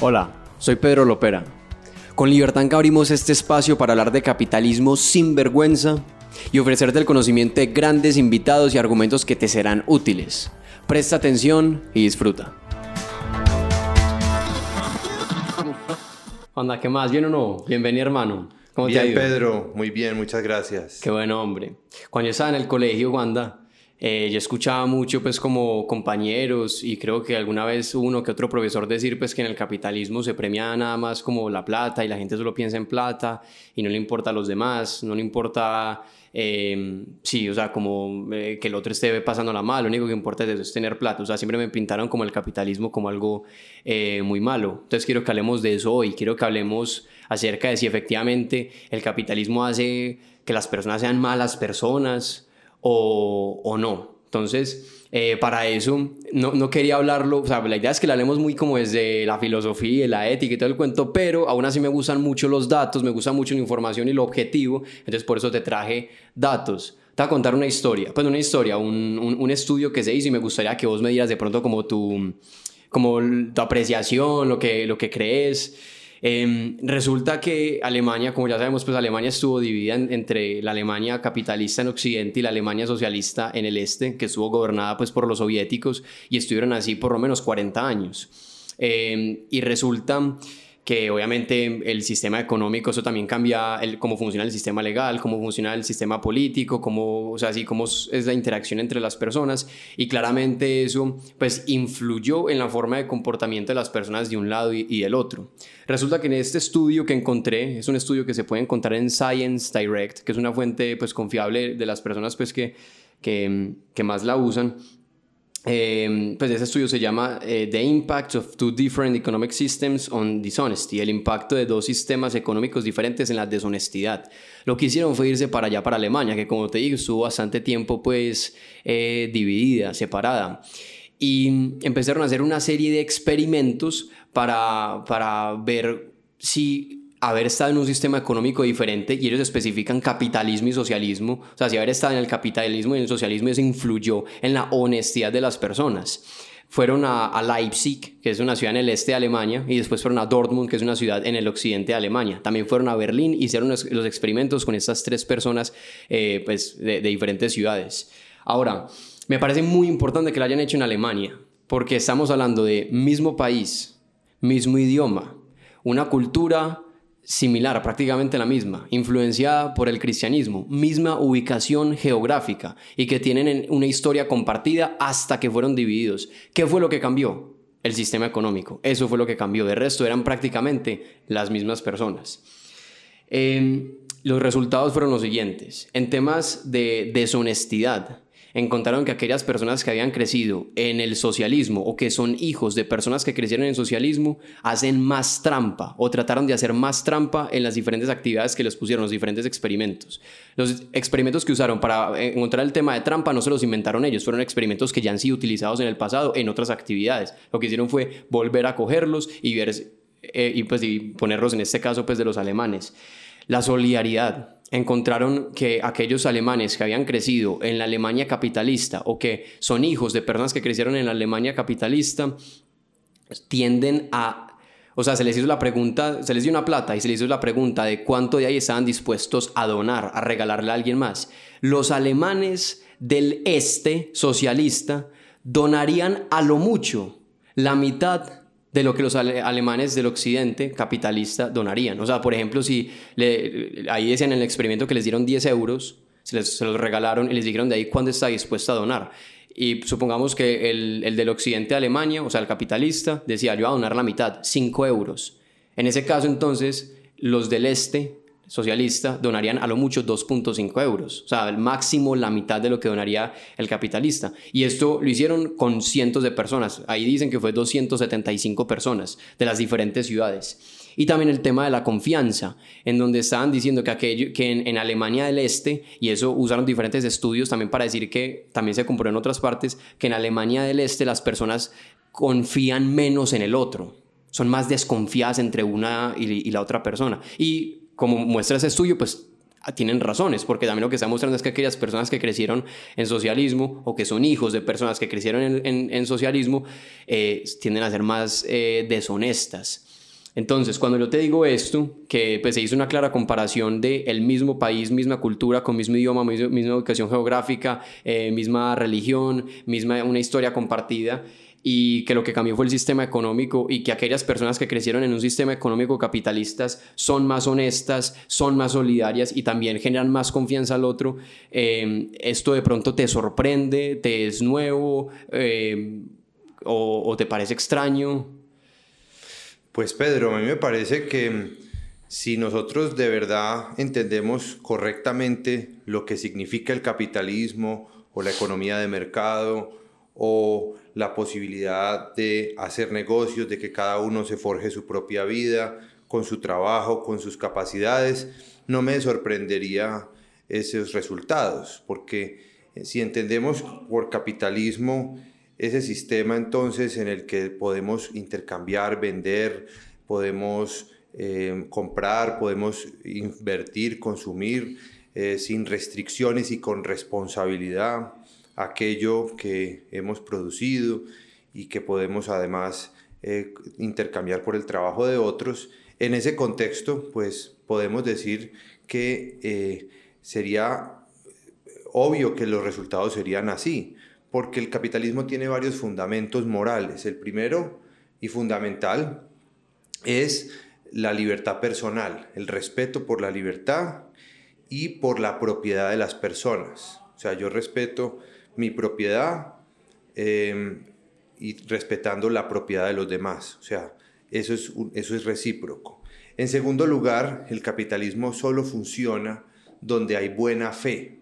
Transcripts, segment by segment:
Hola, soy Pedro Lopera. Con Libertanca abrimos este espacio para hablar de capitalismo sin vergüenza y ofrecerte el conocimiento de grandes invitados y argumentos que te serán útiles. Presta atención y disfruta. Onda, ¿qué más? ¿Bien o no? Bienvenido, hermano. ¿Cómo bien, te ha ido? Pedro. Muy bien, muchas gracias. Qué bueno, hombre. Cuando yo estaba en el colegio, Wanda, eh, yo escuchaba mucho, pues, como compañeros y creo que alguna vez uno que otro profesor decir, pues, que en el capitalismo se premia nada más como la plata y la gente solo piensa en plata y no le importa a los demás, no le importa, eh, sí, o sea, como eh, que el otro esté pasándola mal, lo único que importa es eso, es tener plata. O sea, siempre me pintaron como el capitalismo como algo muy malo. Entonces quiero que hablemos de eso hoy, quiero que hablemos acerca de si efectivamente el capitalismo hace que las personas sean malas personas o, o no. Entonces, eh, para eso no, no, quería hablarlo, o sea, la idea es que lo hablemos muy como desde la filosofía la ética y todo el cuento, pero aún así me gustan mucho los datos, me gusta mucho la información y lo objetivo, entonces por eso te traje datos. Te voy a contar una historia, pues una historia, un, un, un estudio que se hizo y me gustaría que vos me dieras de pronto como tu, como tu apreciación, lo que, lo que crees. Em, resulta que Alemania, como ya sabemos, pues Alemania estuvo dividida entre la Alemania capitalista en Occidente y la Alemania socialista en el este, que estuvo gobernada pues por los soviéticos y estuvieron así por lo menos 40 años. Em, y resulta que obviamente el sistema económico, eso también cambia el, cómo funciona el sistema legal, cómo funciona el sistema político, cómo, o sea, así cómo es la interacción entre las personas y claramente eso pues influyó en la forma de comportamiento de las personas de un lado y, del otro. Resulta que en este estudio que encontré, es un estudio que se puede encontrar en Science Direct, que es una fuente pues confiable de las personas pues que, que, que más la usan, eh, pues ese estudio se llama eh, The Impact of Two Different Economic Systems on Dishonesty, el impacto de dos sistemas económicos diferentes en la deshonestidad. Lo que hicieron fue irse para allá, para Alemania, que como te digo, estuvo bastante tiempo pues eh, dividida, separada. Y empezaron a hacer una serie de experimentos para, para ver si haber estado en un sistema económico diferente y ellos especifican capitalismo y socialismo, o sea, si haber estado en el capitalismo y en el socialismo eso influyó en la honestidad de las personas. Fueron a, Leipzig, que es una ciudad en el este de Alemania, y después fueron a Dortmund, que es una ciudad en el occidente de Alemania. También fueron a Berlín y hicieron los, experimentos con estas tres personas eh, pues, de, de diferentes ciudades. Ahora, me parece muy importante que lo hayan hecho en Alemania, porque estamos hablando de mismo país, mismo idioma, una cultura similar, prácticamente la misma, influenciada por el cristianismo, misma ubicación geográfica y que tienen una historia compartida hasta que fueron divididos. ¿Qué fue lo que cambió? El sistema económico. Eso fue lo que cambió. De resto eran prácticamente las mismas personas. Em, los resultados fueron los siguientes. En temas de deshonestidad, encontraron que aquellas personas que habían crecido en el socialismo o que son hijos de personas que crecieron en el socialismo hacen más trampa o trataron de hacer más trampa en las diferentes actividades que les pusieron, los diferentes experimentos. Los experimentos que usaron para encontrar el tema de trampa no se los inventaron ellos, fueron experimentos que ya han sido utilizados en el pasado en otras actividades. Lo que hicieron fue volver a cogerlos y ver eh, y pues ponerlos en este caso pues de los alemanes. La solidaridad encontraron que aquellos alemanes que habían crecido en la Alemania capitalista o que son hijos de personas que crecieron en la Alemania capitalista tienden a o sea, se les hizo la pregunta, se les dio una plata y se les hizo la pregunta de cuánto de ahí estaban dispuestos a donar, a regalarle a alguien más. Los alemanes del este socialista donarían a lo mucho la mitad de lo que los alemanes del occidente capitalista donarían. O sea, por ejemplo, si ahí decían en el experimento que les dieron 10 euros, se, los regalaron y les dijeron de ahí cuándo está dispuesto a donar. Y supongamos que el, el del occidente de Alemania, o sea, el capitalista, decía, yo voy a donar la mitad, 5 euros. En ese caso, entonces, los del este socialista donarían a lo mucho 2.5 euros, o sea, al máximo la mitad de lo que donaría el capitalista. Y esto lo hicieron con cientos de personas, ahí dicen que fue 275 personas de las diferentes ciudades. Y también el tema de la confianza, en donde estaban diciendo que, aquello, que en, Alemania del Este, y eso usaron diferentes estudios también para decir que también se compró en otras partes, que en Alemania del Este las personas confían menos en el otro, son más desconfiadas entre una y, y la otra persona. Y como muestra ese estudio, pues tienen razones, porque también lo que está mostrando es que aquellas personas que crecieron en socialismo o que son hijos de personas que crecieron en, socialismo eh, tienden a ser más eh, deshonestas. Entonces, cuando yo te digo esto, que pues, se hizo una clara comparación de el mismo país, misma cultura, con mismo idioma, misma, educación geográfica, eh, misma religión, misma una historia compartida, y que lo que cambió fue el sistema económico y que aquellas personas que crecieron en un sistema económico capitalistas son más honestas, son más solidarias y también generan más confianza al otro, eh, esto de pronto te sorprende, te es nuevo eh, o, te parece extraño. Pues Pedro, a mí me parece que si nosotros de verdad entendemos correctamente lo que significa el capitalismo o la economía de mercado o la posibilidad de hacer negocios, de que cada uno se forje su propia vida con su trabajo, con sus capacidades, no me sorprendería esos resultados, porque eh, si entendemos por capitalismo ese sistema entonces en el que podemos intercambiar, vender, podemos eh, comprar, podemos invertir, consumir eh, sin restricciones y con responsabilidad, aquello que hemos producido y que podemos además eh, intercambiar por el trabajo de otros. En ese contexto, pues podemos decir que eh, sería obvio que los resultados serían así, porque el capitalismo tiene varios fundamentos morales. El primero y fundamental es la libertad personal, el respeto por la libertad y por la propiedad de las personas. O sea, yo respeto mi propiedad em, y respetando la propiedad de los demás. O sea, eso es, eso es recíproco. En segundo lugar, el capitalismo solo funciona donde hay buena fe,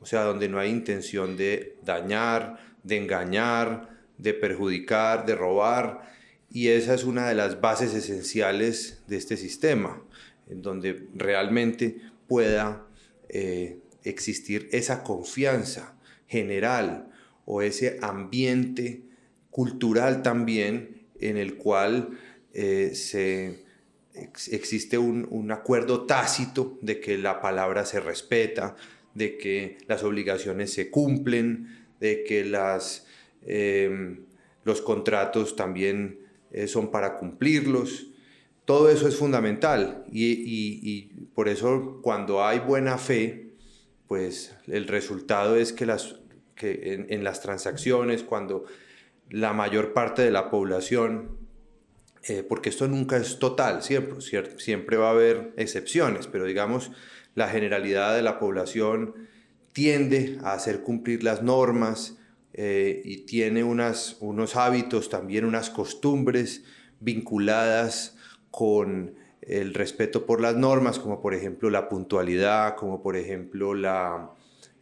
o sea, donde no hay intención de dañar, de engañar, de perjudicar, de robar. Y esa es una de las bases esenciales de este sistema, en donde realmente pueda eh, existir esa confianza general o ese ambiente cultural también en el cual eh, se, existe un, acuerdo tácito de que la palabra se respeta, de que las obligaciones se cumplen, de que las, em, los contratos también eh, son para cumplirlos. Todo eso es fundamental y por eso cuando hay buena fe, pues el resultado es que, las, que en, las transacciones, cuando la mayor parte de la población, eh, porque esto nunca es total, siempre, siempre va a haber excepciones, pero digamos, la generalidad de la población tiende a hacer cumplir las normas eh, y tiene unas, unos hábitos, también unas costumbres vinculadas con el respeto por las normas, como por ejemplo la puntualidad, como por ejemplo la,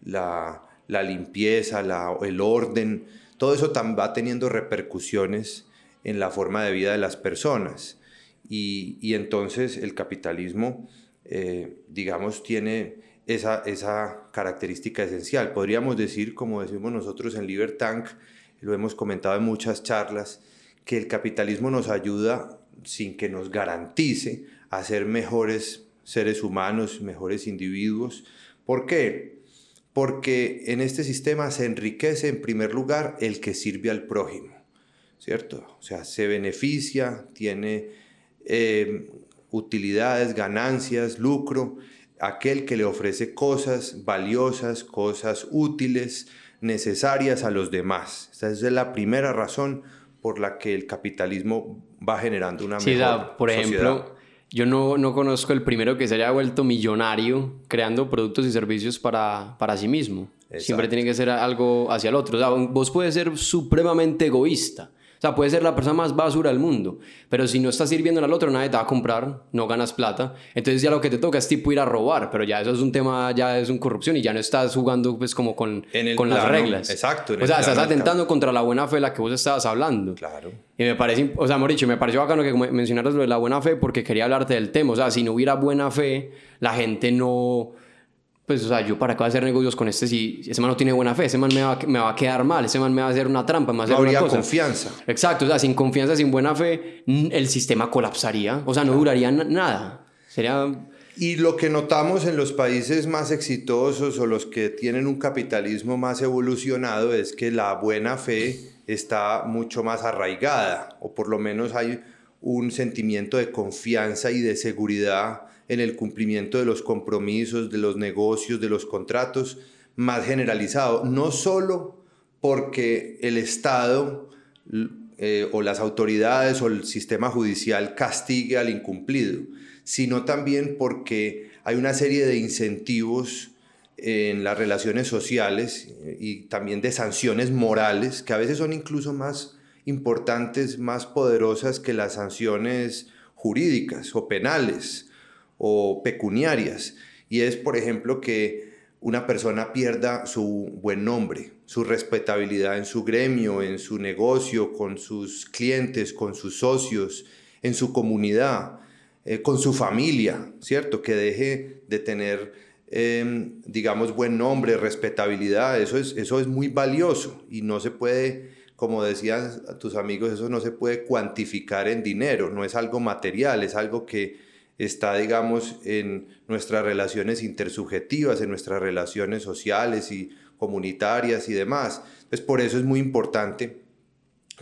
la, limpieza, el orden, todo eso va teniendo repercusiones en la forma de vida de las personas. Y, entonces el capitalismo, eh, digamos, tiene esa, esa característica esencial. Podríamos decir, como decimos nosotros en Libertank, lo hemos comentado en muchas charlas, que el capitalismo nos ayuda sin que nos garantice a ser mejores seres humanos, mejores individuos. ¿Por qué? Porque en este sistema se enriquece en primer lugar el que sirve al prójimo, ¿cierto? O sea, se beneficia, tiene eh, utilidades, ganancias, lucro, aquel que le ofrece cosas valiosas, cosas útiles, necesarias a los demás. Esa es la primera razón por la que el capitalismo va generando una sí, mejor por ejemplo, yo no, no, conozco el primero que se haya vuelto millonario creando productos y servicios para, para sí mismo. Siempre tiene que ser algo hacia el otro. O sea, vos puedes ser supremamente egoísta o sea, puede ser la persona más basura del mundo, pero si no estás sirviendo al otro, nadie te va a comprar, no ganas plata. Entonces ya lo que te toca es tipo ir a robar, pero ya eso es un tema, ya es un corrupción y ya no estás jugando pues como con, con las reglas. Exacto. O sea, estás atentando contra la buena fe de la que vos estabas hablando. Claro. Y me parece, o sea, Mauricio, me pareció bacano que mencionaras lo de la buena fe porque quería hablarte del tema. O sea, si no hubiera buena fe, la gente no pues, o sea, yo para qué voy a hacer negocios con este si ese man no tiene buena fe, ese man me va, me va a quedar mal, ese man me va a hacer una trampa, me va a hacer no habría una confianza. Exacto, o sea, sin confianza, sin buena fe, el sistema colapsaría, o sea, no duraría nada. Sería... Y lo que notamos en los países más exitosos o los que tienen un capitalismo más evolucionado es que la buena fe está mucho más arraigada, o por lo menos hay un sentimiento de confianza y de seguridad en el cumplimiento de los compromisos, de los negocios, de los contratos, más generalizado. No solo porque el Estado eh, o las autoridades o el sistema judicial castigue al incumplido, sino también porque hay una serie de incentivos en las relaciones sociales eh, y también de sanciones morales que a veces son incluso más importantes, más poderosas que las sanciones jurídicas o penales o pecuniarias. Y es, por ejemplo, que una persona pierda su buen nombre, su respetabilidad en su gremio, en su negocio, con sus clientes, con sus socios, en su comunidad, eh, con su familia, ¿cierto? Que deje de tener, em, digamos, buen nombre, respetabilidad, eso es, eso es muy valioso y no se puede como decían tus amigos, eso no se puede cuantificar en dinero, no es algo material, es algo que está, digamos, en nuestras relaciones intersubjetivas, en nuestras relaciones sociales y comunitarias y demás. Entonces, por eso es muy importante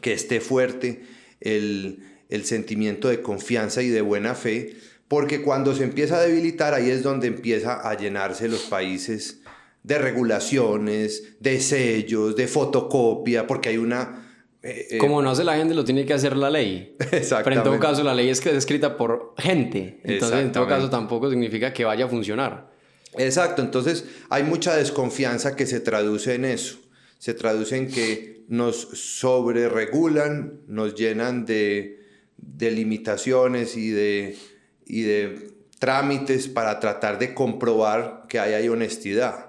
que esté fuerte el, el sentimiento de confianza y de buena fe, porque cuando se empieza a debilitar, ahí es donde empieza a llenarse los países de regulaciones, de sellos, de fotocopia, porque hay una... Eh, eh, Como no hace la gente, lo tiene que hacer la ley. Exactamente. Pero en todo caso, la ley es escrita por gente. Entonces, en todo caso, tampoco significa que vaya a funcionar. Exacto. Entonces, hay mucha desconfianza que se traduce en eso. Se traduce en que nos sobreregulan, nos llenan de, de limitaciones y de, y de trámites para tratar de comprobar que hay honestidad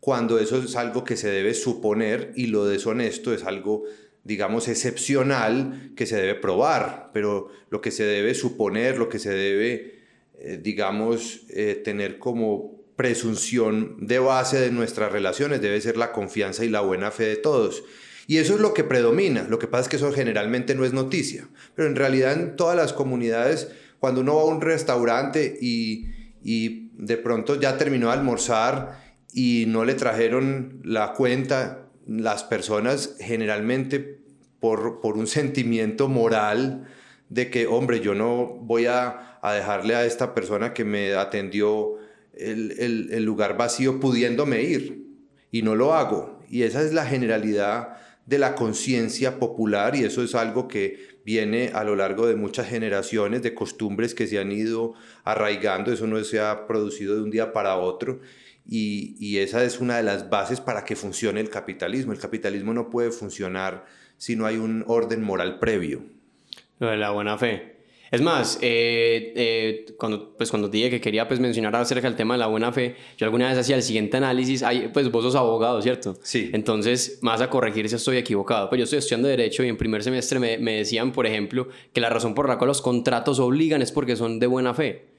cuando eso es algo que se debe suponer y lo deshonesto es algo, digamos, excepcional que se debe probar, pero lo que se debe suponer, lo que se debe, eh, digamos, eh, tener como presunción de base de nuestras relaciones debe ser la confianza y la buena fe de todos. Y eso es lo que predomina. Lo que pasa es que eso generalmente no es noticia. Pero en realidad en todas las comunidades, cuando uno va a un restaurante y, y de pronto ya terminó de almorzar y no le trajeron la cuenta las personas generalmente por, por un sentimiento moral de que, hombre, yo no voy a, a dejarle a esta persona que me atendió el, el, el, lugar vacío pudiéndome ir. Y no lo hago. Y esa es la generalidad de la conciencia popular y eso es algo que viene a lo largo de muchas generaciones de costumbres que se han ido arraigando, eso no se ha producido de un día para otro y, esa es una de las bases para que funcione el capitalismo. El capitalismo no puede funcionar si no hay un orden moral previo. Lo de la buena fe. Es más, eh, eh, cuando, pues cuando dije que quería pues, mencionar acerca del tema de la buena fe, yo alguna vez hacía el siguiente análisis, pues vos sos abogado, ¿cierto? Sí. Entonces, más a corregir si estoy equivocado. Pero pues, yo estoy estudiando Derecho y en primer semestre me, me decían, por ejemplo, que la razón por la cual los contratos obligan es porque son de buena fe.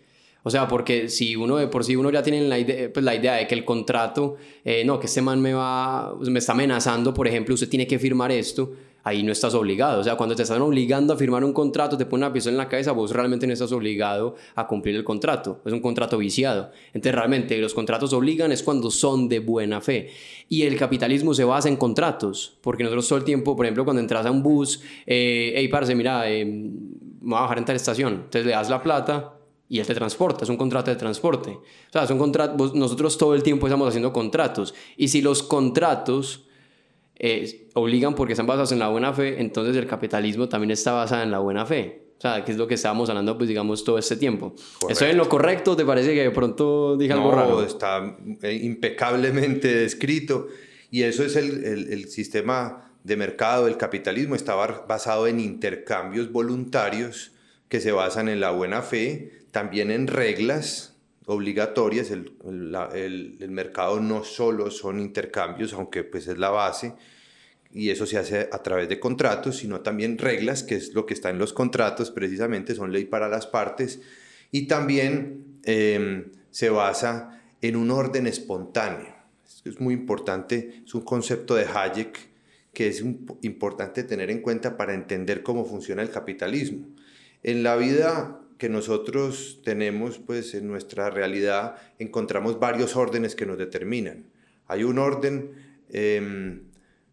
O sea, porque si uno de por sí uno ya tiene la idea, pues la idea de que el contrato, eh, no, que este man me va, me está amenazando, por ejemplo, usted tiene que firmar esto, ahí no estás obligado. O sea, cuando te están obligando a firmar un contrato, te pone una pistola en la cabeza, vos realmente no estás obligado a cumplir el contrato. Es un contrato viciado. Entonces, realmente los contratos obligan es cuando son de buena fe. Y el capitalismo se basa en contratos, porque nosotros todo el tiempo, por ejemplo, cuando entras a un bus, eh, hey, parce, mira, eh, me voy a bajar en tal estación. Entonces le das la plata y él te transporta, es un contrato de transporte. O sea, es un contrato, nosotros todo el tiempo estamos haciendo contratos. Y si los contratos eh, obligan porque están basados en la buena fe, entonces el capitalismo también está basado en la buena fe. O sea, que es lo que estábamos hablando, pues digamos, todo este tiempo. ¿Estoy en lo correcto? ¿Te parece que de pronto dije algo no, está eh, impecablemente descrito. Y eso es el, el, el sistema de mercado, el capitalismo, está basado en intercambios voluntarios que se basan en la buena fe, también en reglas obligatorias. El, el, mercado no solo son intercambios, aunque pues es la base, y eso se hace a través de contratos, sino también reglas, que es lo que está en los contratos, precisamente son ley para las partes, y también em, se basa en un orden espontáneo. Es muy importante, es un concepto de Hayek que es importante tener en cuenta para entender cómo funciona el capitalismo. En la vida que nosotros tenemos pues en nuestra realidad encontramos varios órdenes que nos determinan. Hay un orden em,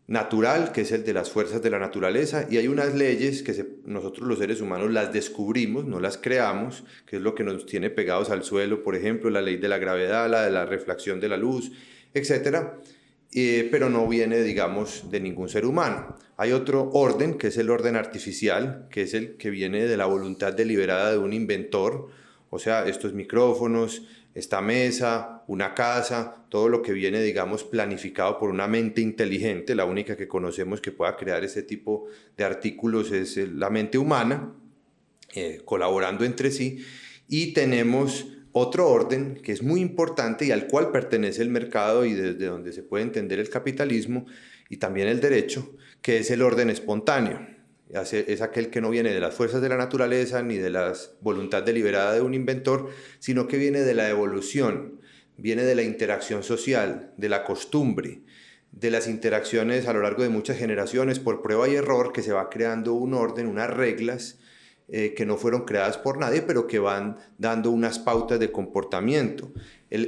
natural, que es el de las fuerzas de la naturaleza, y hay unas leyes que nosotros los seres humanos las descubrimos, no las creamos, que es lo que nos tiene pegados al suelo, por ejemplo, la ley de la gravedad, la de la reflexión de la luz, etc. Eh, pero no viene, digamos, de ningún ser humano. Hay otro orden, que es el orden artificial, que es el que viene de la voluntad deliberada de un inventor, o sea, estos micrófonos, esta mesa, una casa, todo lo que viene, digamos, planificado por una mente inteligente, la única que conocemos que pueda crear ese tipo de artículos es la mente humana, eh, colaborando entre sí, y tenemos otro orden que es muy importante y al cual pertenece el mercado y desde donde se puede entender el capitalismo y también el derecho, que es el orden espontáneo. Es aquel que no viene de las fuerzas de la naturaleza ni de la voluntad deliberada de un inventor, sino que viene de la evolución, viene de la interacción social, de la costumbre, de las interacciones a lo largo de muchas generaciones por prueba y error, que se va creando un orden, unas reglas eh, que no fueron creadas por nadie, pero que van dando unas pautas de comportamiento.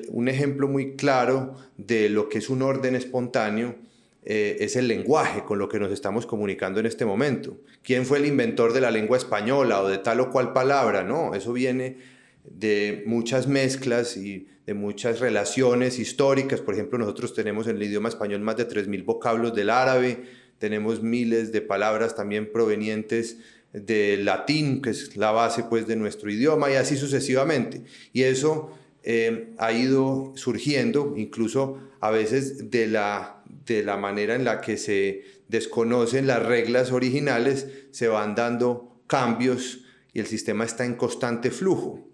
un ejemplo muy claro de lo que es un orden espontáneo eh, es el lenguaje con lo que nos estamos comunicando en este momento. ¿Quién fue el inventor de la lengua española o de tal o cual palabra? No, eso viene de muchas mezclas y de muchas relaciones históricas. Por ejemplo, nosotros tenemos en el idioma español más de 3.000 vocablos del árabe, tenemos miles de palabras también provenientes del latín, que es la base pues de nuestro idioma, y así sucesivamente. Y eso eh, ha ido surgiendo incluso a veces de la, de la manera en la que se desconocen las reglas originales, se van dando cambios y el sistema está en constante flujo.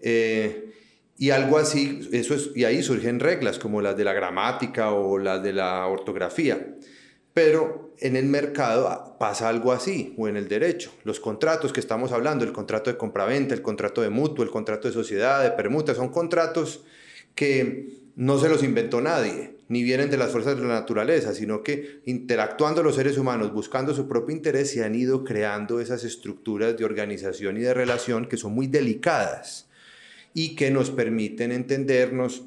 Eh, y algo así, eso es, y ahí surgen reglas como las de la gramática o las de la ortografía. Pero en el mercado pasa algo así, o en el derecho. Los contratos que estamos hablando, el contrato de compraventa, el contrato de mutuo, el contrato de sociedad, de permuta, son contratos que no se los inventó nadie, ni vienen de las fuerzas de la naturaleza, sino que interactuando los seres humanos, buscando su propio interés, se han ido creando esas estructuras de organización y de relación que son muy delicadas y que nos permiten entendernos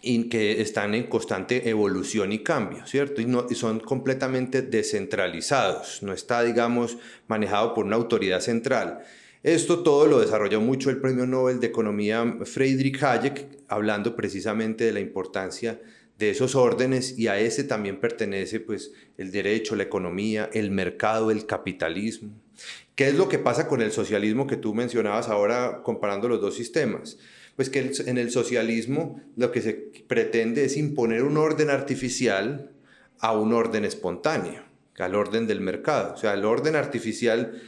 y que están en constante evolución y cambio, ¿cierto? Y, son completamente descentralizados, no está, digamos, manejado por una autoridad central. Esto todo lo desarrolló mucho el premio Nobel de Economía Friedrich Hayek, hablando precisamente de la importancia de esos órdenes y a ese también pertenece pues el derecho, la economía, el mercado, el capitalismo. ¿Qué es lo que pasa con el socialismo que tú mencionabas ahora comparando los dos sistemas? Pues que en el socialismo lo que se pretende es imponer un orden artificial a un orden espontáneo, al orden del mercado. O sea, el orden artificial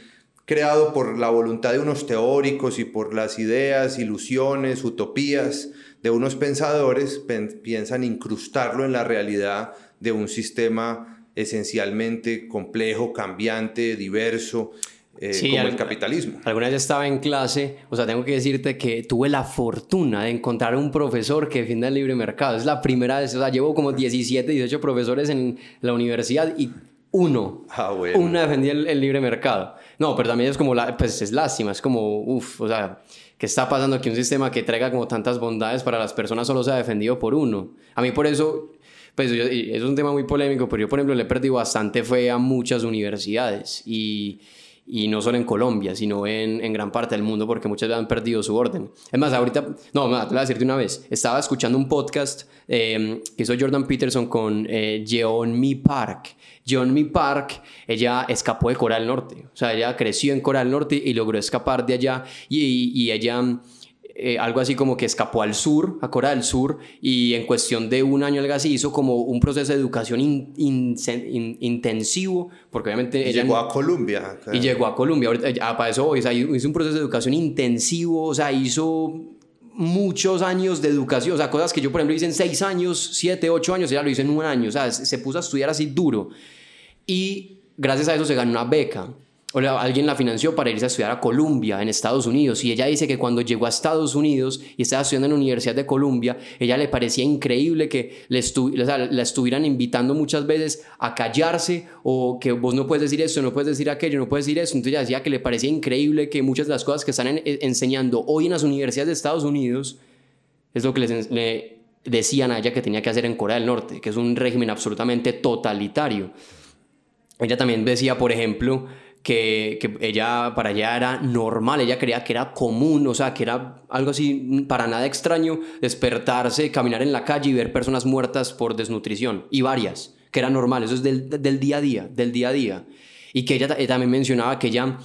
creado por la voluntad de unos teóricos y por las ideas, ilusiones, utopías de unos pensadores, piensan incrustarlo en la realidad de un sistema esencialmente complejo, cambiante, diverso, eh, como el capitalismo. Alguna vez estaba en clase, o sea, tengo que decirte que tuve la fortuna de encontrar un profesor que defienda el libre mercado. Es la primera vez, o sea, llevo como 17, 18 profesores en la universidad y uno, ah, uno defendía el, libre mercado. No, pero también es como, la, pues es lástima, es como, uff, o sea, ¿qué está pasando aquí? Un sistema que traiga como tantas bondades para las personas solo se ha defendido por uno. A mí por eso, pues es un tema muy polémico, pero yo por ejemplo le he perdido bastante fe a muchas universidades y y no solo en Colombia, sino en, en, gran parte del mundo, porque muchas han perdido su orden. Es más, ahorita, no, te voy a decirte una vez, estaba escuchando un podcast eh, que hizo Jordan Peterson con eh, Mi Park. Mi Park, ella escapó de Coral Norte, o sea, ella creció en Coral Norte y logró escapar de allá y, y ella eh, algo así como que escapó al sur, a Corea del Sur, y en cuestión de un año algo así hizo como un proceso de educación intensivo, porque obviamente... Y llegó a Colombia. Y llegó a Colombia, ah, para eso o sea, hizo un proceso de educación intensivo, o sea, hizo muchos años de educación, o sea, cosas que yo, por ejemplo, hice en seis años, siete, ocho años, ella lo hizo en un año, o sea, se puso a estudiar así duro. Y gracias a eso se ganó una beca o alguien la financió para irse a estudiar a Columbia, en Estados Unidos. Y ella dice que cuando llegó a Estados Unidos y estaba estudiando en la Universidad de Columbia, ella le parecía increíble que le la estuvieran invitando muchas veces a callarse o que vos no puedes decir esto, no puedes decir aquello, no puedes decir eso. Entonces ella decía que le parecía increíble que muchas de las cosas que están e, enseñando hoy en las universidades de Estados Unidos es lo que les, le decían a ella que tenía que hacer en Corea del Norte, que es un régimen absolutamente totalitario. Ella también decía, por ejemplo, que, ella para ella era normal, ella creía que era común, o sea, que era algo así para nada extraño despertarse, caminar en la calle y ver personas muertas por desnutrición, y varias, que era normal, eso es del, del día a día, del día a día. Y que ella también mencionaba que ella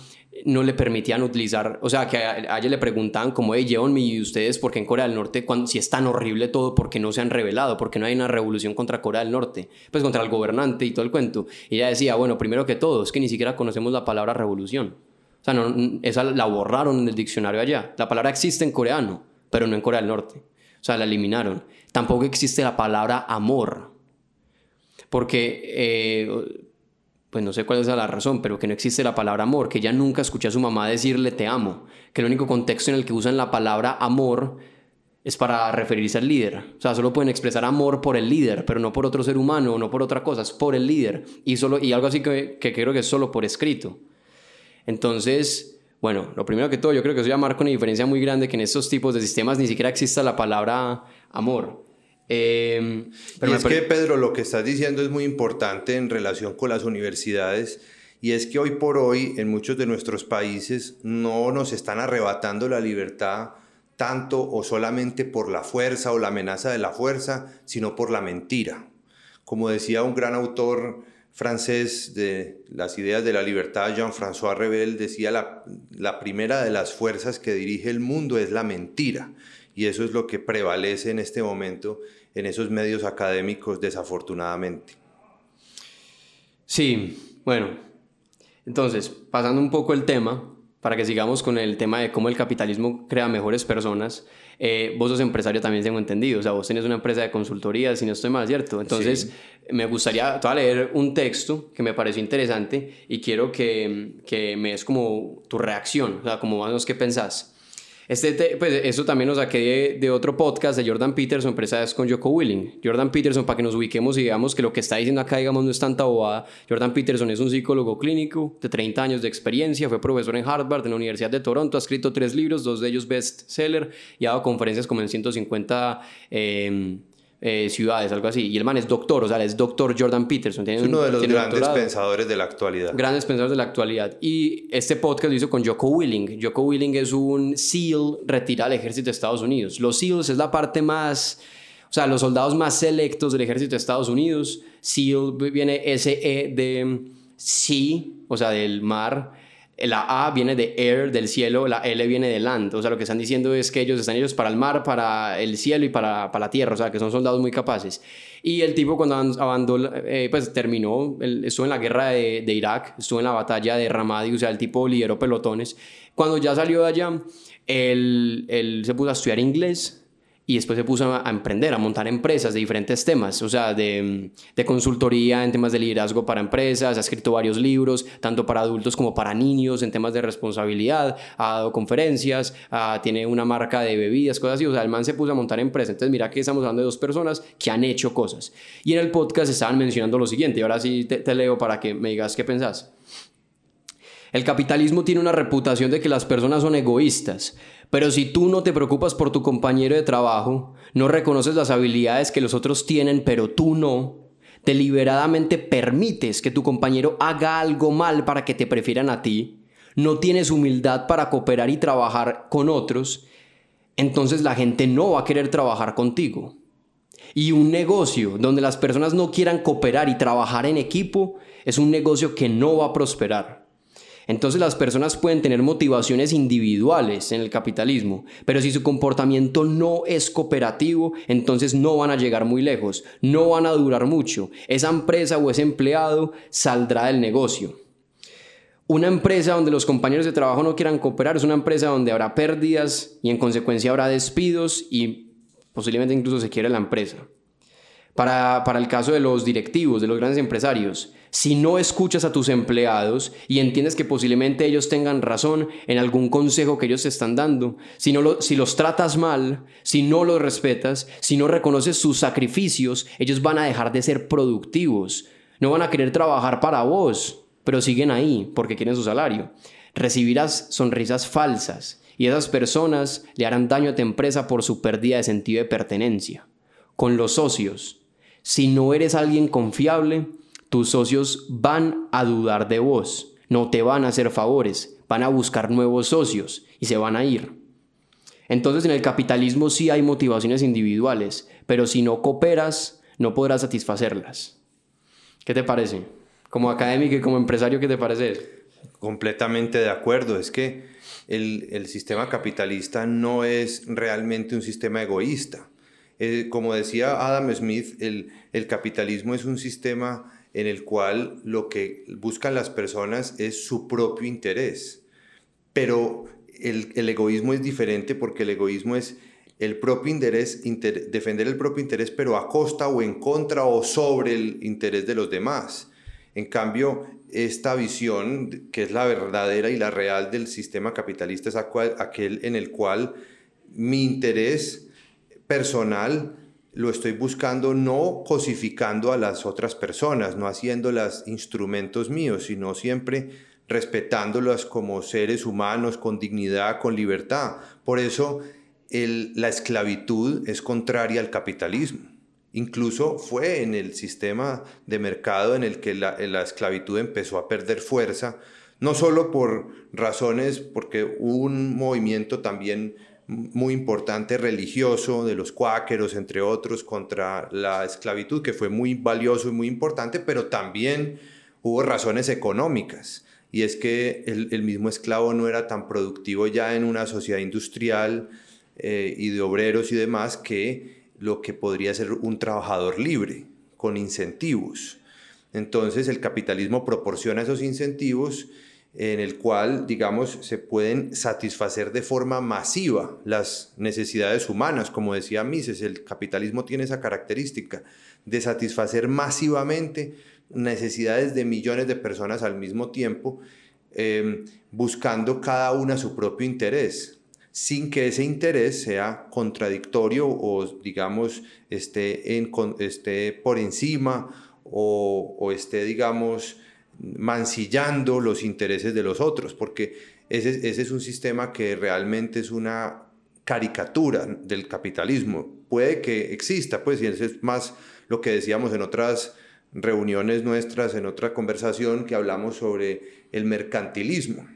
no le permitían utilizar, o sea, que a, ella le preguntaban como, hey, llévenme y ustedes, porque en Corea del Norte, cuando, si es tan horrible todo, ¿por qué no se han revelado? ¿Por qué no hay una revolución contra Corea del Norte? Pues contra el gobernante y todo el cuento. Y ella decía, bueno, primero que todo, es que ni siquiera conocemos la palabra revolución. O sea, no, esa la borraron en el diccionario allá. La palabra existe en coreano, pero no en Corea del Norte. O sea, la eliminaron. Tampoco existe la palabra amor. Porque eh, pues no sé cuál es la razón, pero que no existe la palabra amor, que ella nunca escuchó a su mamá decirle te amo, que el único contexto en el que usan la palabra amor es para referirse al líder. O sea, solo pueden expresar amor por el líder, pero no por otro ser humano o no por otra cosa, es por el líder. Y, solo, y algo así que, que creo que es solo por escrito. Entonces, bueno, lo primero que todo, yo creo que eso ya marca una diferencia muy grande que en estos tipos de sistemas ni siquiera exista la palabra amor. Eh, pero y es que, Pedro, lo que estás diciendo es muy importante en relación con las universidades. Y es que hoy por hoy en muchos de nuestros países no nos están arrebatando la libertad tanto o solamente por la fuerza o la amenaza de la fuerza, sino por la mentira. Como decía un gran autor francés de las ideas de la libertad, Jean-François Rebel, decía la, la primera de las fuerzas que dirige el mundo es la mentira. Y eso es lo que prevalece en este momento en esos medios académicos, desafortunadamente. Sí, bueno, entonces, pasando un poco el tema, para que sigamos con el tema de cómo el capitalismo crea mejores personas, eh, vos sos empresario también tengo entendido, o sea, vos tenés una empresa de consultoría, si no estoy mal, ¿cierto? Entonces, me gustaría, te leer un texto que me pareció interesante y quiero que, que me des como tu reacción, o sea, como más o menos qué pensás. Este, pues eso también nos saqué de, otro podcast de Jordan Peterson, empresa con Joko Willing. Jordan Peterson, para que nos ubiquemos y digamos que lo que está diciendo acá, digamos, no es tanta bobada. Jordan Peterson es un psicólogo clínico de 30 años de experiencia, fue profesor en Harvard, en la Universidad de Toronto, ha escrito tres libros, dos de ellos bestseller y ha dado conferencias como en 150 eh, eh, ciudades, algo así. Y el man es doctor, o sea, es doctor Jordan Peterson. es uno de los grandes pensadores de la actualidad. Grandes pensadores de la actualidad. Y este podcast lo hizo con Joko Willing. Joko Willing es un SEAL retirado del ejército de Estados Unidos. Los SEALs es la parte más, o sea, los soldados más selectos del ejército de Estados Unidos. SEAL viene SE de sea, o sea, del mar la A viene de air, del cielo, la L viene de land. O sea, lo que están diciendo es que ellos están ellos para el mar, para el cielo y para, para la tierra. O sea, que son soldados muy capaces. Y el tipo cuando abandonó, eh, pues terminó, estuvo en la guerra de, de, Irak, estuvo en la batalla de Ramadi, o sea, el tipo lideró pelotones. Cuando ya salió de allá, él, él se puso a estudiar inglés y después se puso a, emprender, a montar empresas de diferentes temas, o sea, de, de, consultoría en temas de liderazgo para empresas, ha escrito varios libros, tanto para adultos como para niños, en temas de responsabilidad, ha dado conferencias, tiene una marca de bebidas, cosas así, o sea, el man se puso a montar empresas, entonces mira que estamos hablando de dos personas que han hecho cosas. Y en el podcast estaban mencionando lo siguiente, y ahora sí te, te leo para que me digas qué pensás. El capitalismo tiene una reputación de que las personas son egoístas, pero si tú no te preocupas por tu compañero de trabajo, no reconoces las habilidades que los otros tienen, pero tú no, deliberadamente permites que tu compañero haga algo mal para que te prefieran a ti, no tienes humildad para cooperar y trabajar con otros, entonces la gente no va a querer trabajar contigo. Y un negocio donde las personas no quieran cooperar y trabajar en equipo es un negocio que no va a prosperar. Entonces las personas pueden tener motivaciones individuales en el capitalismo, pero si su comportamiento no es cooperativo, entonces no van a llegar muy lejos, no van a durar mucho. Esa empresa o ese empleado saldrá del negocio. Una empresa donde los compañeros de trabajo no quieran cooperar es una empresa donde habrá pérdidas y en consecuencia habrá despidos y posiblemente incluso se quiere la empresa. Para, para el caso de los directivos, de los grandes empresarios, si no escuchas a tus empleados y entiendes que posiblemente ellos tengan razón en algún consejo que ellos te están dando, si, no si los tratas mal, si no los respetas, si no reconoces sus sacrificios, ellos van a dejar de ser productivos, no van a querer trabajar para vos, pero siguen ahí porque quieren su salario. Recibirás sonrisas falsas y esas personas le harán daño a tu empresa por su pérdida de sentido de pertenencia. Con los socios, si no eres alguien confiable, tus socios van a dudar de vos, no te van a hacer favores, van a buscar nuevos socios y se van a ir. Entonces en el capitalismo sí hay motivaciones individuales, pero si no cooperas, no podrás satisfacerlas. ¿Qué te parece? Como académico y como empresario, ¿qué te parece? Completamente de acuerdo. Es que el, sistema capitalista no es realmente un sistema egoísta. Eh, como decía Adam Smith, el, el capitalismo es un sistema en el cual lo que buscan las personas es su propio interés. Pero el, egoísmo es diferente porque el egoísmo es el propio interés, defender el propio interés, pero a costa o en contra o sobre el interés de los demás. En cambio, esta visión, que es la verdadera y la real del sistema capitalista, es aquel en el cual mi interés personal lo estoy buscando no cosificando a las otras personas, no haciéndolas instrumentos míos, sino siempre respetándolas como seres humanos, con dignidad, con libertad. Por eso la esclavitud es contraria al capitalismo. Incluso fue en el sistema de mercado en el que la, la esclavitud empezó a perder fuerza, no solo por razones, porque un movimiento también muy importante religioso de los cuáqueros, entre otros, contra la esclavitud, que fue muy valioso y muy importante, pero también hubo razones económicas. Y es que el, mismo esclavo no era tan productivo ya en una sociedad industrial eh, y de obreros y demás que lo que podría ser un trabajador libre, con incentivos. Entonces el capitalismo proporciona esos incentivos en el cual, digamos, se pueden satisfacer de forma masiva las necesidades humanas. Como decía Mises, el capitalismo tiene esa característica de satisfacer masivamente necesidades de millones de personas al mismo tiempo, em, buscando cada una su propio interés, sin que ese interés sea contradictorio o, digamos, esté, en, esté por encima o, o esté, digamos, mancillando los intereses de los otros, porque ese, es un sistema que realmente es una caricatura del capitalismo. Puede que exista, pues, y eso es más lo que decíamos en otras reuniones nuestras, en otra conversación que hablamos sobre el mercantilismo,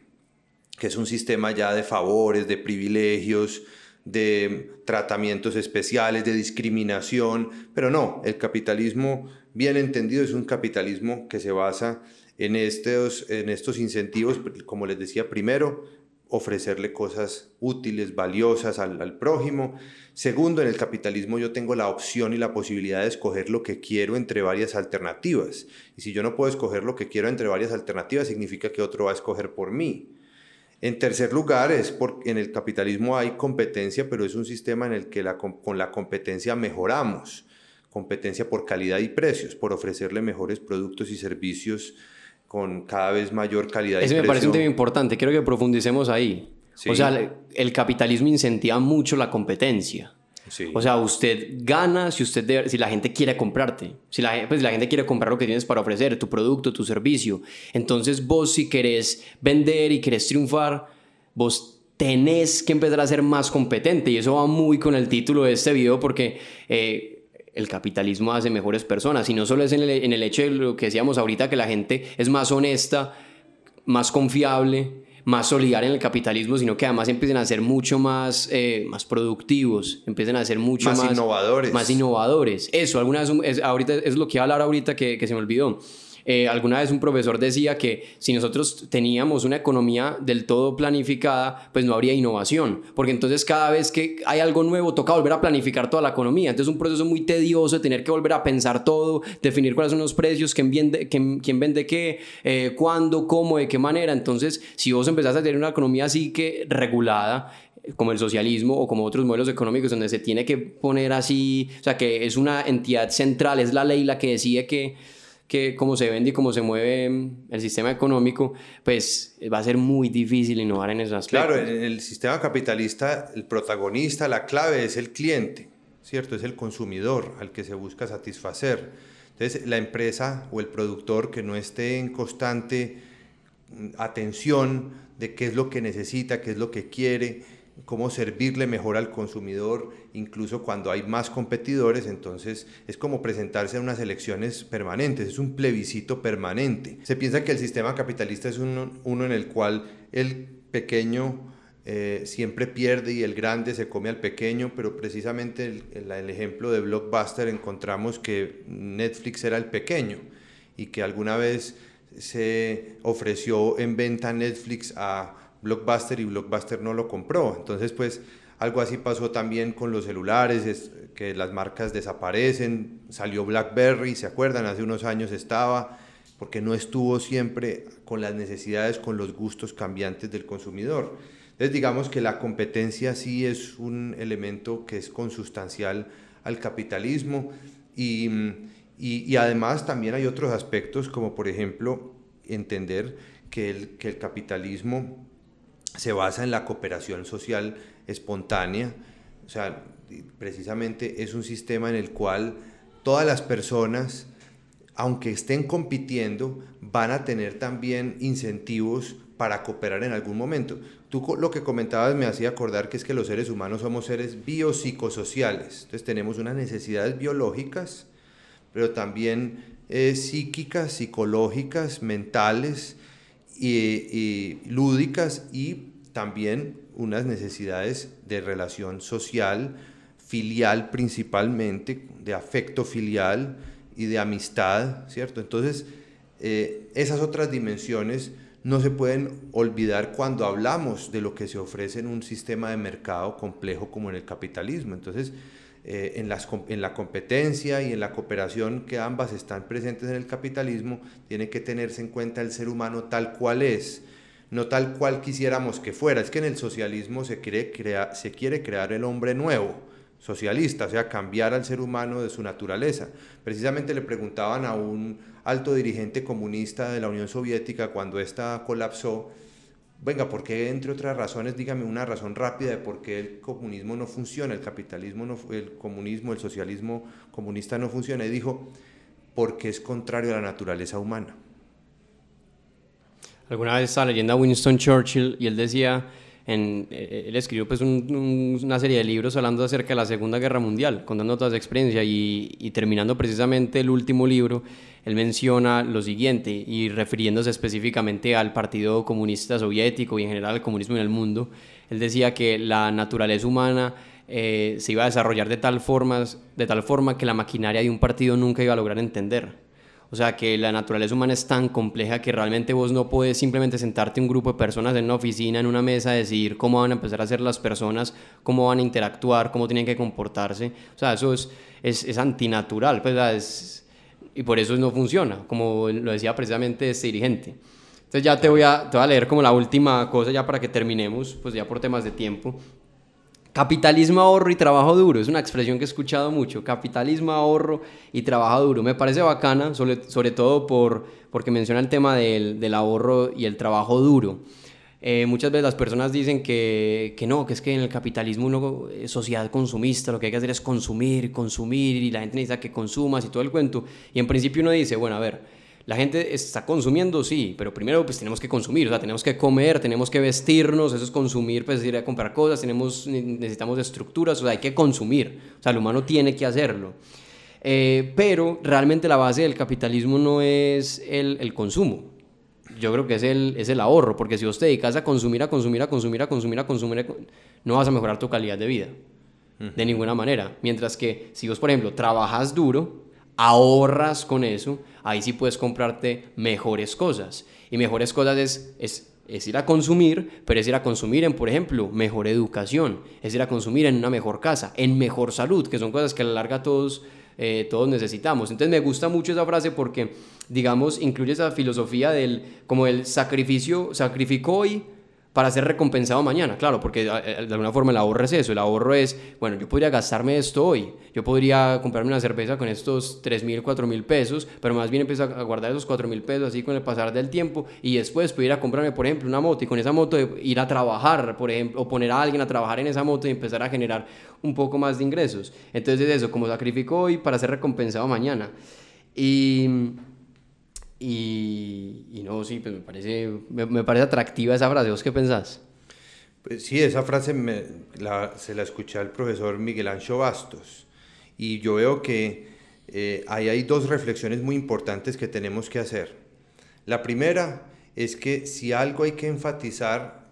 que es un sistema ya de favores, de privilegios, de tratamientos especiales, de discriminación, pero no, el capitalismo bien entendido es un capitalismo que se basa en estos, en estos incentivos, como les decía primero, ofrecerle cosas útiles, valiosas al, al, prójimo. Segundo, en el capitalismo yo tengo la opción y la posibilidad de escoger lo que quiero entre varias alternativas. Y si yo no puedo escoger lo que quiero entre varias alternativas, significa que otro va a escoger por mí. En tercer lugar, es porque en el capitalismo hay competencia, pero es un sistema en el que la, con la competencia mejoramos. Competencia por calidad y precios, por ofrecerle mejores productos y servicios con cada vez mayor calidad. Ese me parece un tema importante, quiero que profundicemos ahí. O sea, el capitalismo incentiva mucho la competencia. O sea, usted gana si, usted si la gente quiere comprarte, si la, pues, la gente quiere comprar lo que tienes para ofrecer, tu producto, tu servicio. Entonces vos si querés vender y querés triunfar, vos tenés que empezar a ser más competente y eso va muy con el título de este video porque... Eh, el capitalismo hace mejores personas y no solo es en el, en el hecho de lo que decíamos ahorita que la gente es más honesta, más confiable, más solidaria en el capitalismo, sino que además empiezan a ser mucho más, eh, más productivos, empiezan a ser mucho más, innovadores. Más innovadores. Eso, alguna vez, es, ahorita, es lo que iba a hablar ahorita que, que se me olvidó. Eh, alguna vez un profesor decía que si nosotros teníamos una economía del todo planificada, pues no habría innovación, porque entonces cada vez que hay algo nuevo toca volver a planificar toda la economía. Entonces es un proceso muy tedioso de tener que volver a pensar todo, definir cuáles son los precios, quién vende, quién, vende qué, eh, cuándo, cómo, de qué manera. Entonces, si vos empezás a tener una economía así que regulada, como el socialismo o como otros modelos económicos donde se tiene que poner así, o sea, que es una entidad central, es la ley la que decide que que cómo se vende y cómo se mueve el sistema económico, pues va a ser muy difícil innovar en esos aspectos. Claro, en el sistema capitalista el protagonista, la clave es el cliente, ¿cierto? Es el consumidor al que se busca satisfacer. Entonces, la empresa o el productor que no esté en constante mm, atención de qué es lo que necesita, qué es lo que quiere, cómo servirle mejor al consumidor, incluso cuando hay más competidores, entonces es como presentarse a unas elecciones permanentes, es un plebiscito permanente. Se piensa que el sistema capitalista es uno, en el cual el pequeño eh, siempre pierde y el grande se come al pequeño, pero precisamente el, el ejemplo de Blockbuster encontramos que Netflix era el pequeño y que alguna vez se ofreció en venta Netflix a Blockbuster y Blockbuster no lo compró. Entonces, pues algo así pasó también con los celulares, es que las marcas desaparecen, salió BlackBerry, ¿se acuerdan? Hace unos años estaba, porque no estuvo siempre con las necesidades, con los gustos cambiantes del consumidor. Entonces, digamos que la competencia sí es un elemento que es consustancial al capitalismo y, y, y además también hay otros aspectos como por ejemplo entender que el, que el capitalismo se basa en la cooperación social espontánea, o sea, precisamente es un sistema en el cual todas las personas, aunque estén compitiendo, van a tener también incentivos para cooperar en algún momento. Tú lo que comentabas me hacía acordar que es que los seres humanos somos seres biopsicosociales, entonces tenemos unas necesidades biológicas, pero también eh, psíquicas, psicológicas, mentales, y, lúdicas y también unas necesidades de relación social, filial principalmente, de afecto filial y de amistad, ¿cierto? Entonces, eh, esas otras dimensiones no se pueden olvidar cuando hablamos de lo que se ofrece en un sistema de mercado complejo como en el capitalismo. Entonces, eh, en, las, en, la competencia y en la cooperación que ambas están presentes en el capitalismo, tiene que tenerse en cuenta el ser humano tal cual es, no tal cual quisiéramos que fuera. Es que en el socialismo se quiere, se quiere crear el hombre nuevo, socialista, o sea, cambiar al ser humano de su naturaleza. Precisamente le preguntaban a un alto dirigente comunista de la Unión Soviética cuando ésta colapsó, venga, ¿por qué, entre otras razones, dígame una razón rápida de por qué el comunismo no funciona, el capitalismo, no, el comunismo, el socialismo comunista no funciona? Y dijo, porque es contrario a la naturaleza humana. Alguna vez estaba leyendo a Winston Churchill y él decía, en, eh, él escribió pues una serie de libros hablando acerca de la Segunda Guerra Mundial, contando toda su experiencia y, y terminando precisamente el último libro, él menciona lo siguiente, y refiriéndose específicamente al Partido Comunista Soviético y en general al comunismo en el mundo, él decía que la naturaleza humana eh, se iba a desarrollar de tal, formas, de tal forma que la maquinaria de un partido nunca iba a lograr entender. O sea, que la naturaleza humana es tan compleja que realmente vos no puedes simplemente sentarte un grupo de personas en una oficina, en una mesa, decidir cómo van a empezar a ser las personas, cómo van a interactuar, cómo tienen que comportarse. O sea, eso es, es, es antinatural. Pues, es, y por eso no funciona, como lo decía precisamente este dirigente. Entonces ya te voy, a, te voy a leer como la última cosa ya para que terminemos, pues ya por temas de tiempo. Capitalismo, ahorro y trabajo duro. Es una expresión que he escuchado mucho. Capitalismo, ahorro y trabajo duro. Me parece bacana, sobre, sobre todo por, porque menciona el tema del, del ahorro y el trabajo duro. Eh, muchas veces las personas dicen que, que, no, que es que en el capitalismo uno es sociedad consumista, lo que hay que hacer es consumir, consumir y la gente necesita que consumas y todo el cuento. Y en principio uno dice, bueno, a ver, la gente está consumiendo, sí, pero primero pues tenemos que consumir, o sea, tenemos que comer, tenemos que vestirnos, eso es consumir, pues ir a comprar cosas, tenemos, necesitamos estructuras, o sea, hay que consumir, o sea, el humano tiene que hacerlo. Eh, pero realmente la base del capitalismo no es el, el consumo, yo creo que es el, es el ahorro, porque si vos te dedicas a consumir, a consumir, a consumir, a consumir, a consumir, no vas a mejorar tu calidad de vida, de ninguna manera. Mientras que si vos, por ejemplo, trabajas duro, ahorras con eso, ahí sí puedes comprarte mejores cosas. Y mejores cosas es, es, es ir a consumir, pero es ir a consumir en, por ejemplo, mejor educación, es ir a consumir en una mejor casa, en mejor salud, que son cosas que a la larga todos eh, todos necesitamos. Entonces me gusta mucho esa frase porque, digamos, incluye esa filosofía del, como el sacrificio, sacrifico hoy para ser recompensado mañana, claro, porque eh, eh, de alguna forma el ahorro es eso, el ahorro es, bueno, yo podría gastarme esto hoy, yo podría comprarme una cerveza con estos 3 mil, 4 mil pesos, pero más bien empiezo a guardar esos 4 mil pesos así con el pasar del tiempo y después puedo ir a comprarme, por ejemplo, una moto y con esa moto ir a trabajar, por ejemplo, o poner a alguien a trabajar en esa moto y empezar a generar un poco más de ingresos. Entonces eso, como sacrifico hoy para ser recompensado mañana. Y... Y, no, sí, pues me parece, me, parece atractiva esa frase. ¿Vos qué pensás? Pues sí, esa frase se la escuché al profesor Miguel Ancho Bastos. Y yo veo que eh, ahí hay dos reflexiones muy importantes que tenemos que hacer. La primera es que si algo hay que enfatizar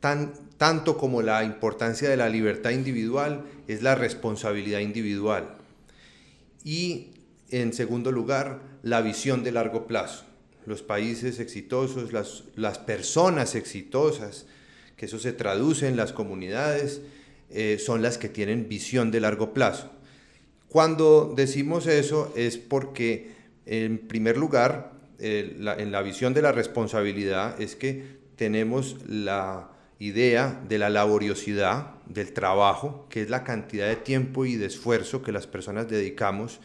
tan, tanto como la importancia de la libertad individual, es la responsabilidad individual. Y en segundo lugar, la visión de largo plazo. Los países exitosos, las, las personas exitosas, que eso se traduce en las comunidades, eh, son las que tienen visión de largo plazo. Cuando decimos eso es porque, en primer lugar, eh, en la visión de la responsabilidad es que tenemos la idea de la laboriosidad, del trabajo, que es la cantidad de tiempo y de esfuerzo que las personas dedicamos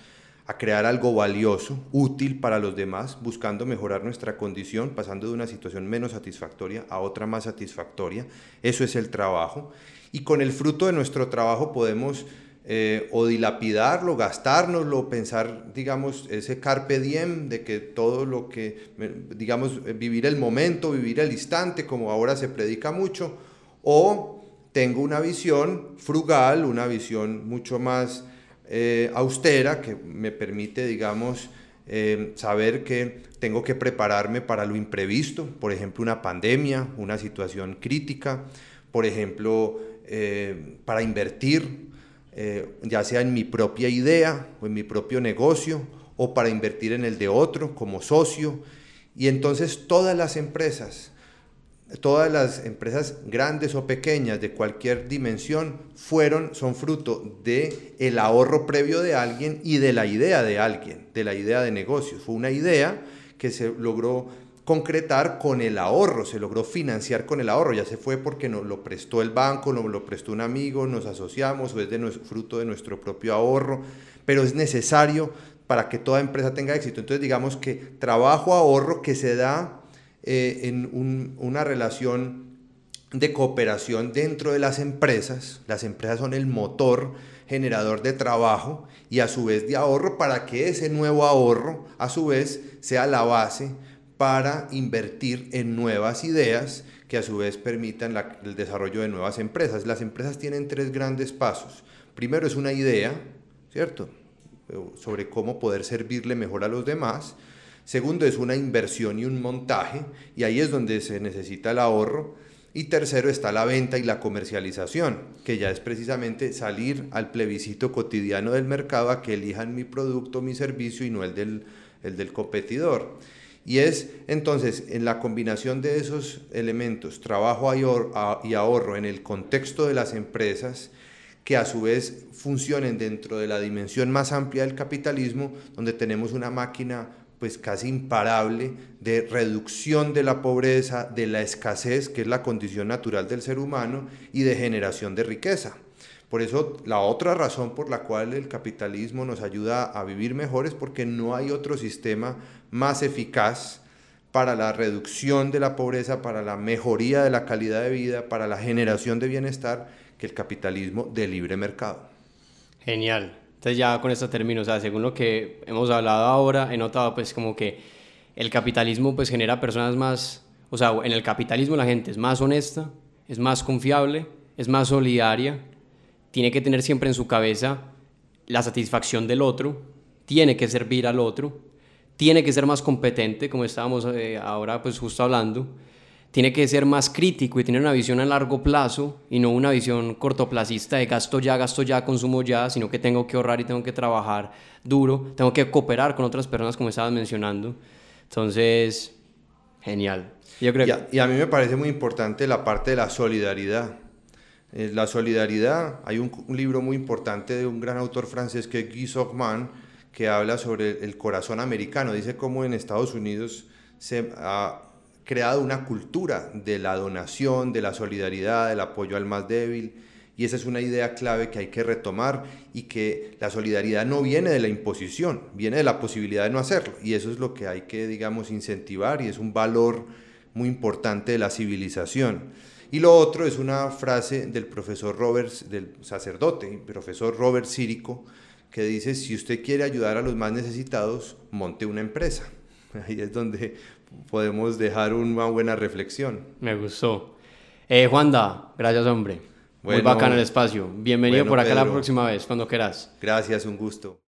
a crear algo valioso, útil para los demás, buscando mejorar nuestra condición, pasando de una situación menos satisfactoria a otra más satisfactoria. Eso es el trabajo. Y con el fruto de nuestro trabajo podemos eh, o dilapidarlo, gastárnoslo, pensar, digamos, ese carpe diem de que todo lo que, digamos, vivir el momento, vivir el instante, como ahora se predica mucho, o tengo una visión frugal, una visión mucho más eh, austera que me permite, digamos, eh, saber que tengo que prepararme para lo imprevisto, por ejemplo, una pandemia, una situación crítica, por ejemplo, eh, para invertir, ya sea en mi propia idea o en mi propio negocio, o para invertir en el de otro como socio. Y entonces todas las empresas todas las empresas grandes o pequeñas de cualquier dimensión fueron son fruto de el ahorro previo de alguien y de la idea de alguien, de la idea de negocios. Fue una idea que se logró concretar con el ahorro, se logró financiar con el ahorro, ya se fue porque nos lo prestó el banco, nos lo prestó un amigo, nos asociamos o es de fruto de nuestro propio ahorro, pero es necesario para que toda empresa tenga éxito. Entonces digamos que trabajo ahorro que se da eh, en una relación de cooperación dentro de las empresas. Las empresas son el motor generador de trabajo y a su vez de ahorro para que ese nuevo ahorro a su vez sea la base para invertir en nuevas ideas que a su vez permitan el desarrollo de nuevas empresas. Las empresas tienen tres grandes pasos. Primero es una idea, ¿cierto? Sobre cómo poder servirle mejor a los demás. Segundo es una inversión y un montaje, y ahí es donde se necesita el ahorro. Y tercero está la venta y la comercialización, que ya es precisamente salir al plebiscito cotidiano del mercado a que elijan mi producto, mi servicio y no el del, el del competidor. Y es entonces en la combinación de esos elementos, trabajo y ahorro en el contexto de las empresas, que a su vez funcionen dentro de la dimensión más amplia del capitalismo, donde tenemos una máquina pues casi imparable de reducción de la pobreza, de la escasez, que es la condición natural del ser humano, y de generación de riqueza. Por eso la otra razón por la cual el capitalismo nos ayuda a vivir mejor es porque no hay otro sistema más eficaz para la reducción de la pobreza, para la mejoría de la calidad de vida, para la generación de bienestar que el capitalismo de libre mercado. Genial. Entonces ya con esto termino, o sea, según lo que hemos hablado ahora, he notado pues como que el capitalismo pues genera personas más, o sea, en el capitalismo la gente es más honesta, es más confiable, es más solidaria, tiene que tener siempre en su cabeza la satisfacción del otro, tiene que servir al otro, tiene que ser más competente, como estábamos eh, ahora pues justo hablando, tiene que ser más crítico y tener una visión a largo plazo y no una visión cortoplacista de gasto ya, gasto ya, consumo ya, sino que tengo que ahorrar y tengo que trabajar duro, tengo que cooperar con otras personas como estabas mencionando. Entonces, genial. Yo creo y, a, mí me parece muy importante la parte de la solidaridad. Eh, la solidaridad, hay un, libro muy importante de un gran autor francés que es Guy Sockman, que habla sobre el corazón americano. Dice cómo en Estados Unidos se ha creado una cultura de la donación, de la solidaridad, del apoyo al más débil. Y esa es una idea clave que hay que retomar y que la solidaridad no viene de la imposición, viene de la posibilidad de no hacerlo. Y eso es lo que hay que, digamos, incentivar y es un valor muy importante de la civilización. Y lo otro es una frase del profesor Robert, del sacerdote, profesor Robert Círico, que dice, si usted quiere ayudar a los más necesitados, monte una empresa. Ahí es donde podemos dejar una buena reflexión. Me gustó. Eh, Juanda, gracias hombre. Muy bacán el espacio. Bienvenido por acá la próxima vez, cuando quieras. Gracias, un gusto.